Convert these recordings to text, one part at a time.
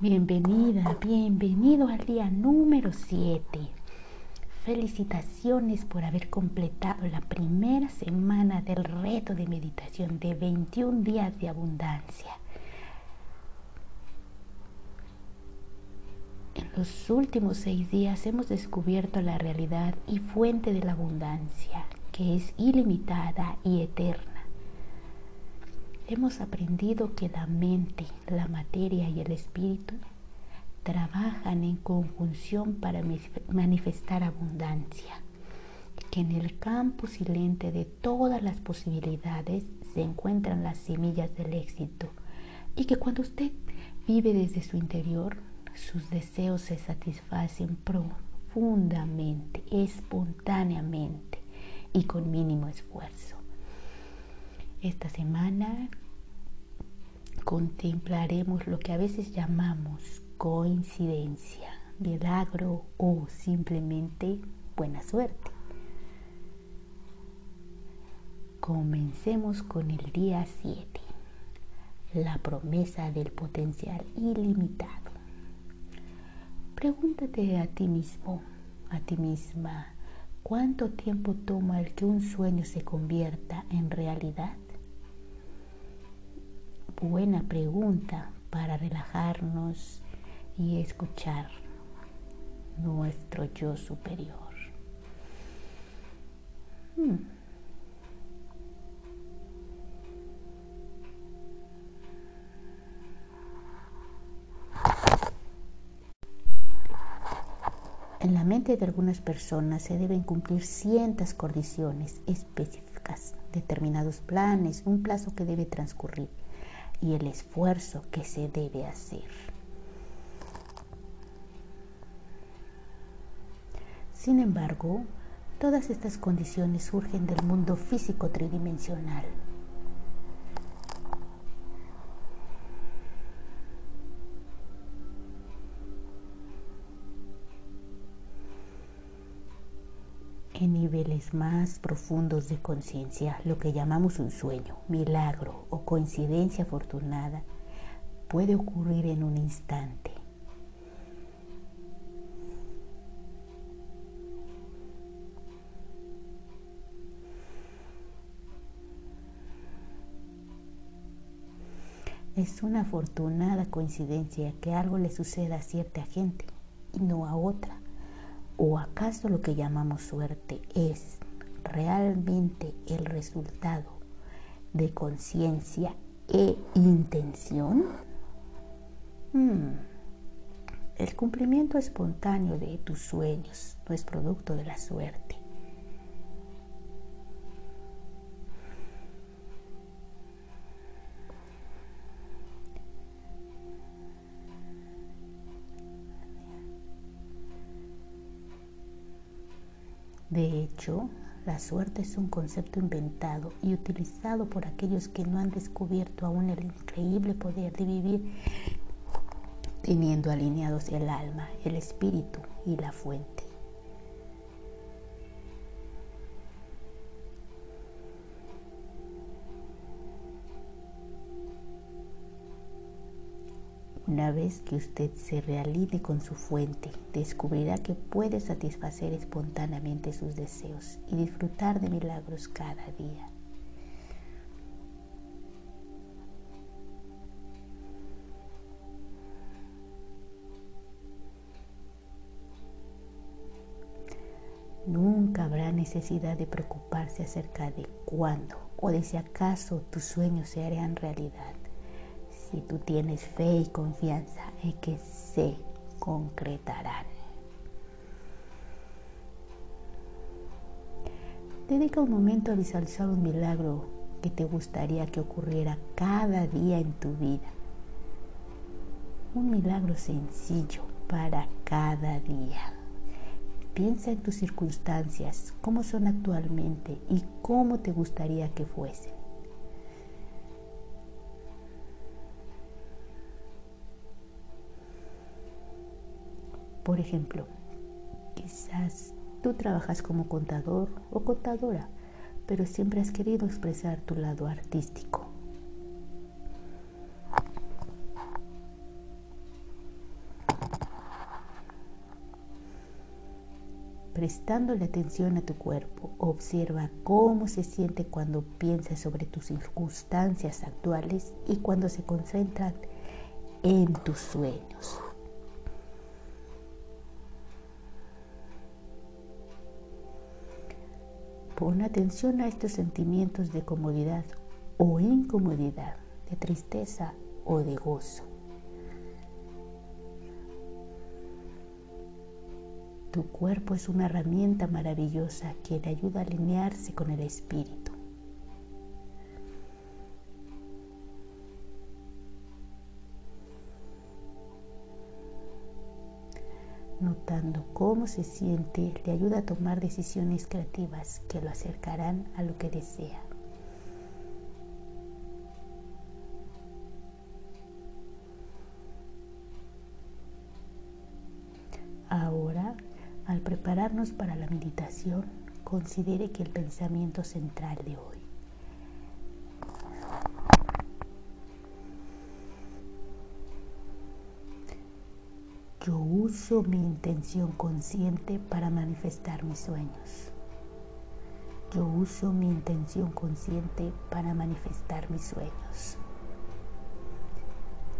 Bienvenida, bienvenido al día número 7. Felicitaciones por haber completado la primera semana del reto de meditación de 21 días de abundancia. En los últimos seis días hemos descubierto la realidad y fuente de la abundancia, que es ilimitada y eterna hemos aprendido que la mente, la materia y el espíritu trabajan en conjunción para manifestar abundancia, que en el campo silente de todas las posibilidades se encuentran las semillas del éxito y que cuando usted vive desde su interior, sus deseos se satisfacen profundamente, espontáneamente y con mínimo esfuerzo. Esta semana contemplaremos lo que a veces llamamos coincidencia, milagro o simplemente buena suerte. Comencemos con el día 7, la promesa del potencial ilimitado. Pregúntate a ti mismo, a ti misma, ¿cuánto tiempo toma el que un sueño se convierta en realidad? Buena pregunta para relajarnos y escuchar nuestro yo superior. Hmm. En la mente de algunas personas se deben cumplir cientas condiciones específicas, determinados planes, un plazo que debe transcurrir y el esfuerzo que se debe hacer. Sin embargo, todas estas condiciones surgen del mundo físico tridimensional. En niveles más profundos de conciencia, lo que llamamos un sueño, milagro o coincidencia afortunada, puede ocurrir en un instante. Es una afortunada coincidencia que algo le suceda a cierta gente y no a otra. ¿O acaso lo que llamamos suerte es realmente el resultado de conciencia e intención? Hmm. El cumplimiento espontáneo de tus sueños no es producto de la suerte. De hecho, la suerte es un concepto inventado y utilizado por aquellos que no han descubierto aún el increíble poder de vivir teniendo alineados el alma, el espíritu y la fuente. Una vez que usted se realine con su fuente, descubrirá que puede satisfacer espontáneamente sus deseos y disfrutar de milagros cada día. Nunca habrá necesidad de preocuparse acerca de cuándo o de si acaso tus sueños se harán realidad si tú tienes fe y confianza en que se concretarán. Dedica un momento a visualizar un milagro que te gustaría que ocurriera cada día en tu vida. Un milagro sencillo para cada día. Piensa en tus circunstancias, cómo son actualmente y cómo te gustaría que fuesen. Por ejemplo, quizás tú trabajas como contador o contadora, pero siempre has querido expresar tu lado artístico. prestándole atención a tu cuerpo, observa cómo se siente cuando piensas sobre tus circunstancias actuales y cuando se concentran en tus sueños. Pon atención a estos sentimientos de comodidad o incomodidad, de tristeza o de gozo. Tu cuerpo es una herramienta maravillosa que te ayuda a alinearse con el espíritu. Cómo se siente, le ayuda a tomar decisiones creativas que lo acercarán a lo que desea. Ahora al prepararnos para la meditación, considere que el pensamiento central de hoy uso mi intención consciente para manifestar mis sueños. Yo uso mi intención consciente para manifestar mis sueños.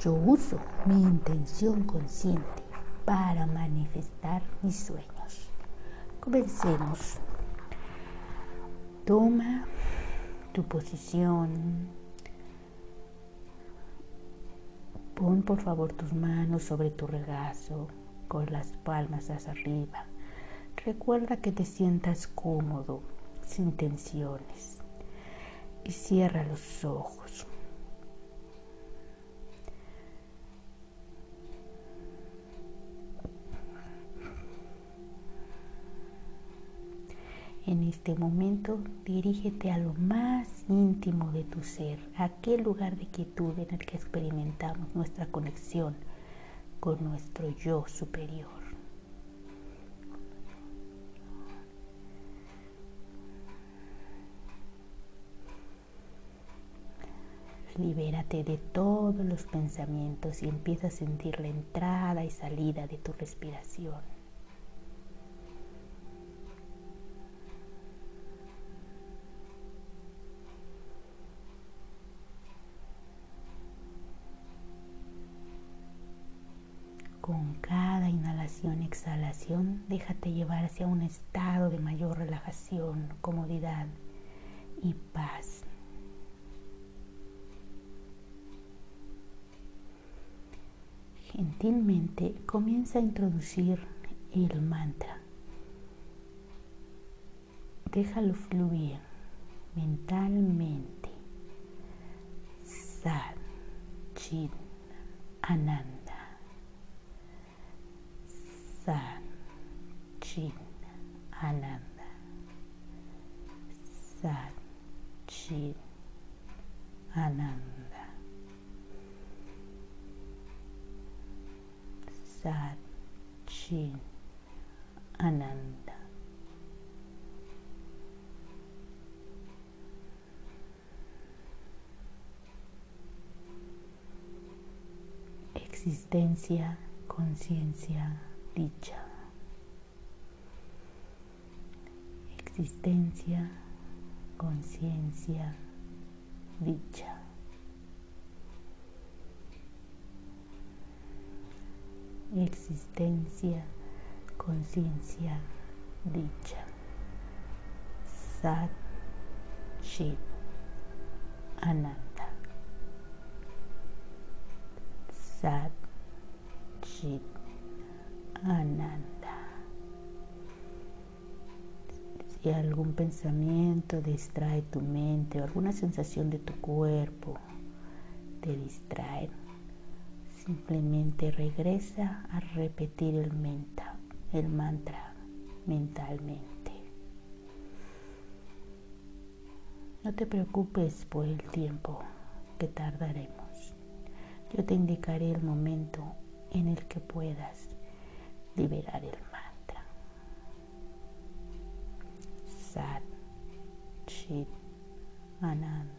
Yo uso mi intención consciente para manifestar mis sueños. Comencemos. Toma tu posición. Pon por favor tus manos sobre tu regazo con las palmas hacia arriba. Recuerda que te sientas cómodo, sin tensiones. Y cierra los ojos. En este momento dirígete a lo más íntimo de tu ser, a aquel lugar de quietud en el que experimentamos nuestra conexión con nuestro yo superior. Libérate de todos los pensamientos y empieza a sentir la entrada y salida de tu respiración. Con cada inhalación y exhalación, déjate llevar hacia un estado de mayor relajación, comodidad y paz. Gentilmente comienza a introducir el mantra. Déjalo fluir mentalmente. Sat, Chit, Ananda. San Chin Ananda. San Chin Ananda San Chin Ananda. Existencia, conciencia, dicha, existencia, conciencia, dicha. Existencia, conciencia, dicha. Sat, Chit, Ananda. Sat, Chit, Ananda. Si algún pensamiento distrae tu mente o alguna sensación de tu cuerpo te distrae, simplemente regresa a repetir el, menta, el mantra mentalmente. No te preocupes por el tiempo que tardaremos. Yo te indicaré el momento en el que puedas liberar el mantra. Sat, Chit, Ananda.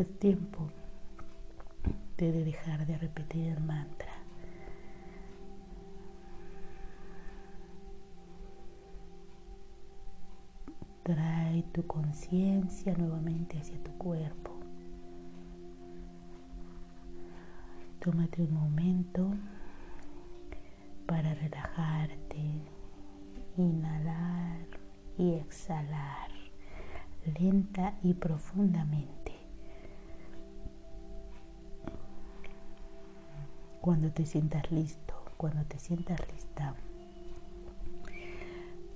Es tiempo de dejar de repetir el mantra. Trae tu conciencia nuevamente hacia tu cuerpo. Tómate un momento para relajarte, inhalar y exhalar lenta y profundamente. Cuando te sientas listo, cuando te sientas lista,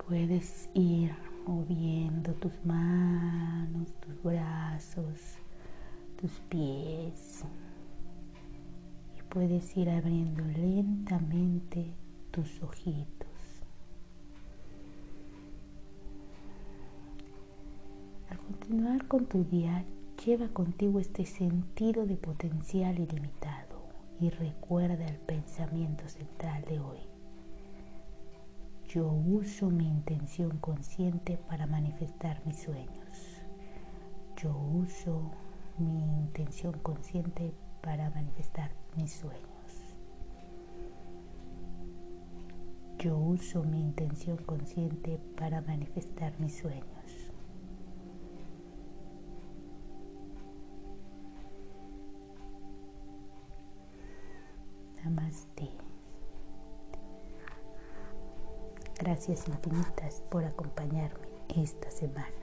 puedes ir moviendo tus manos, tus brazos, tus pies. Y puedes ir abriendo lentamente tus ojitos. Al continuar con tu día, lleva contigo este sentido de potencial ilimitado y recuerda el pensamiento central de hoy. Yo uso mi intención consciente para manifestar mis sueños. Yo uso mi intención consciente para manifestar mis sueños. Yo uso mi intención consciente para manifestar mis sueños. Gracias infinitas por acompañarme esta semana.